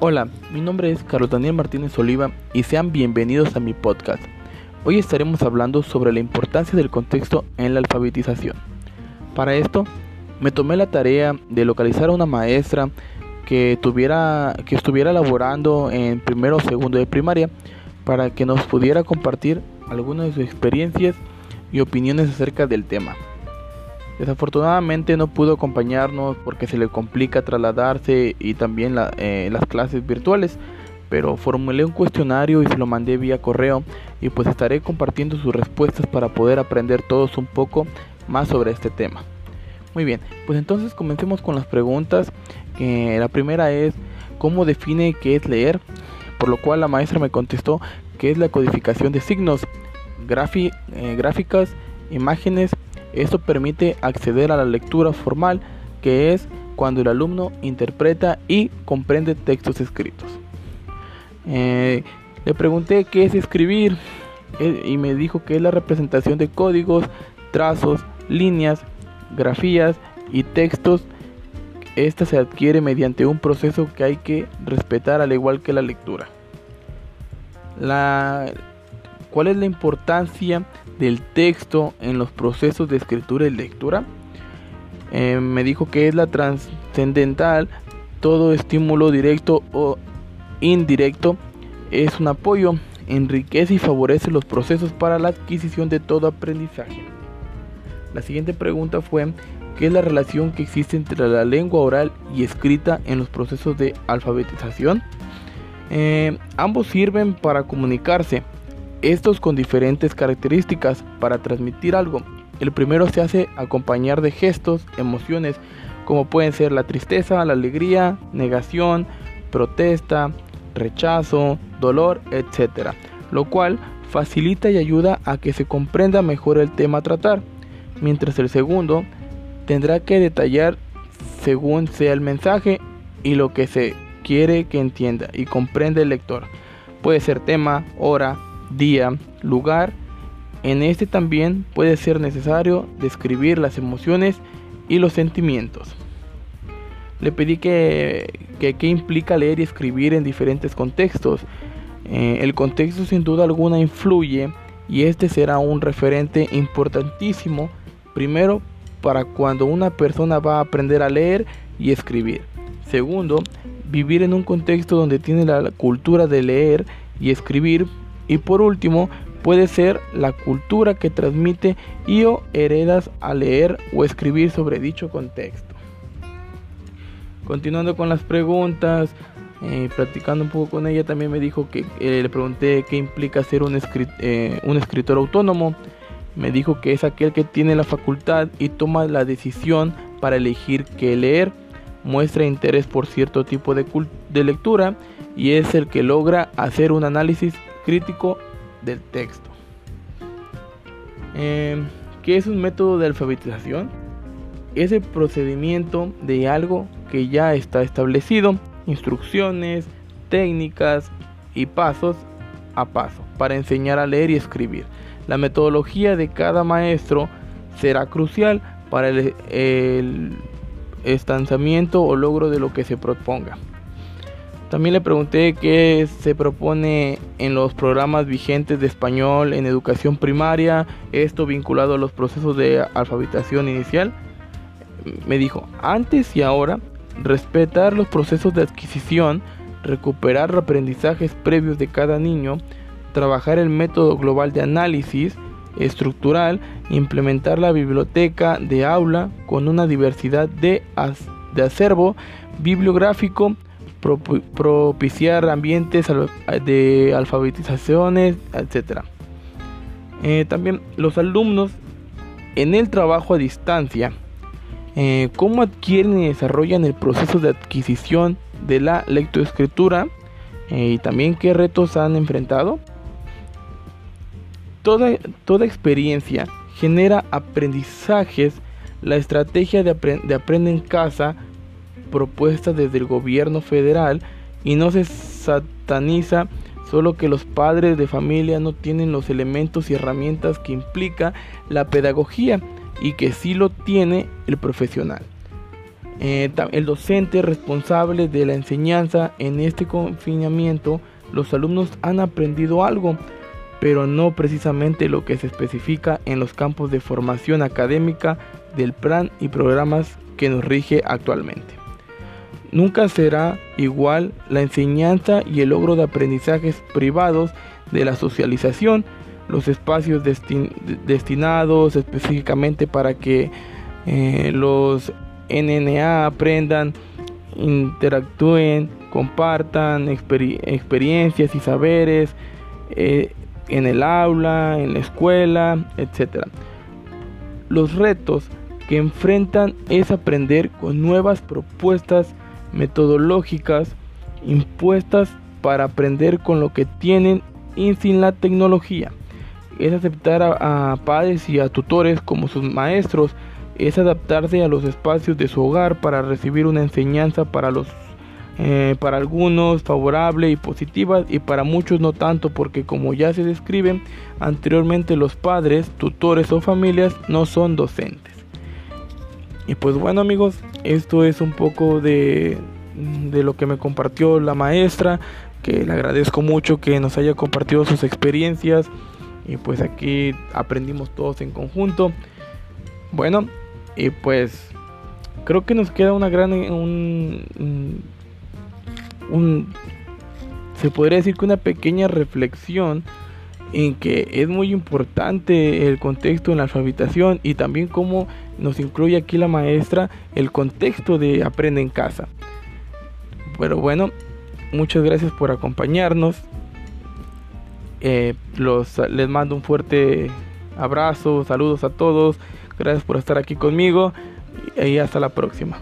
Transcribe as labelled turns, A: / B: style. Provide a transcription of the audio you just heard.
A: Hola, mi nombre es Carlos Daniel Martínez Oliva y sean bienvenidos a mi podcast. Hoy estaremos hablando sobre la importancia del contexto en la alfabetización. Para esto, me tomé la tarea de localizar a una maestra que, tuviera, que estuviera laborando en primero o segundo de primaria para que nos pudiera compartir algunas de sus experiencias y opiniones acerca del tema. Desafortunadamente no pudo acompañarnos porque se le complica trasladarse y también eh, las clases virtuales, pero formulé un cuestionario y se lo mandé vía correo y pues estaré compartiendo sus respuestas para poder aprender todos un poco más sobre este tema. Muy bien, pues entonces comencemos con las preguntas. la primera es, ¿cómo define qué es leer? Por lo cual la maestra me contestó que es la codificación de signos, eh, gráficas, imágenes, esto permite acceder a la lectura formal, que es cuando el alumno interpreta y comprende textos escritos. Eh, le pregunté qué es escribir eh, y me dijo que es la representación de códigos, trazos, líneas, grafías y textos. Esta se adquiere mediante un proceso que hay que respetar al igual que la lectura. La, ¿Cuál es la importancia del texto en los procesos de escritura y lectura. Eh, me dijo que es la trascendental, todo estímulo directo o indirecto es un apoyo, enriquece y favorece los procesos para la adquisición de todo aprendizaje. La siguiente pregunta fue, ¿qué es la relación que existe entre la lengua oral y escrita en los procesos de alfabetización? Eh, ambos sirven para comunicarse, estos con diferentes características para transmitir algo. El primero se hace acompañar de gestos, emociones, como pueden ser la tristeza, la alegría, negación, protesta, rechazo, dolor, etc. Lo cual facilita y ayuda a que se comprenda mejor el tema a tratar, mientras el segundo tendrá que detallar según sea el mensaje y lo que se quiere que entienda y comprenda el lector. Puede ser tema, hora, día, lugar. En este también puede ser necesario describir las emociones y los sentimientos. Le pedí que, que, implica leer y escribir en diferentes contextos. Eh, el contexto sin duda alguna influye y este será un referente importantísimo primero para cuando una persona va a aprender a leer y escribir. Segundo, vivir en un contexto donde tiene la cultura de leer y escribir y por último, puede ser la cultura que transmite y o heredas a leer o escribir sobre dicho contexto. Continuando con las preguntas, eh, practicando un poco con ella, también me dijo que eh, le pregunté qué implica ser un, eh, un escritor autónomo. Me dijo que es aquel que tiene la facultad y toma la decisión para elegir qué leer, muestra interés por cierto tipo de, de lectura y es el que logra hacer un análisis crítico del texto. Eh, ¿Qué es un método de alfabetización? Es el procedimiento de algo que ya está establecido, instrucciones, técnicas y pasos a paso para enseñar a leer y escribir. La metodología de cada maestro será crucial para el, el o logro de lo que se proponga. También le pregunté qué se propone en los programas vigentes de español en educación primaria, esto vinculado a los procesos de alfabetización inicial. Me dijo, antes y ahora, respetar los procesos de adquisición, recuperar aprendizajes previos de cada niño, trabajar el método global de análisis estructural, implementar la biblioteca de aula con una diversidad de, de acervo bibliográfico, propiciar ambientes de alfabetizaciones, etc. Eh, también los alumnos en el trabajo a distancia, eh, cómo adquieren y desarrollan el proceso de adquisición de la lectoescritura eh, y también qué retos han enfrentado. Toda, toda experiencia genera aprendizajes. La estrategia de, de aprende en casa propuesta desde el gobierno federal y no se sataniza solo que los padres de familia no tienen los elementos y herramientas que implica la pedagogía y que sí lo tiene el profesional. Eh, el docente responsable de la enseñanza en este confinamiento, los alumnos han aprendido algo, pero no precisamente lo que se especifica en los campos de formación académica del plan y programas que nos rige actualmente. Nunca será igual la enseñanza y el logro de aprendizajes privados de la socialización, los espacios destinados específicamente para que eh, los NNA aprendan, interactúen, compartan experiencias y saberes eh, en el aula, en la escuela, etc. Los retos que enfrentan es aprender con nuevas propuestas metodológicas impuestas para aprender con lo que tienen y sin la tecnología. Es aceptar a padres y a tutores como sus maestros es adaptarse a los espacios de su hogar para recibir una enseñanza para los eh, para algunos favorable y positiva y para muchos no tanto porque como ya se describen anteriormente los padres, tutores o familias no son docentes. Y pues bueno amigos, esto es un poco de, de lo que me compartió la maestra, que le agradezco mucho que nos haya compartido sus experiencias y pues aquí aprendimos todos en conjunto. Bueno, y pues creo que nos queda una gran... Un, un, se podría decir que una pequeña reflexión en que es muy importante el contexto en la alfabetización y también cómo nos incluye aquí la maestra el contexto de aprende en casa. Pero bueno, muchas gracias por acompañarnos. Eh, los, les mando un fuerte abrazo, saludos a todos. Gracias por estar aquí conmigo y hasta la próxima.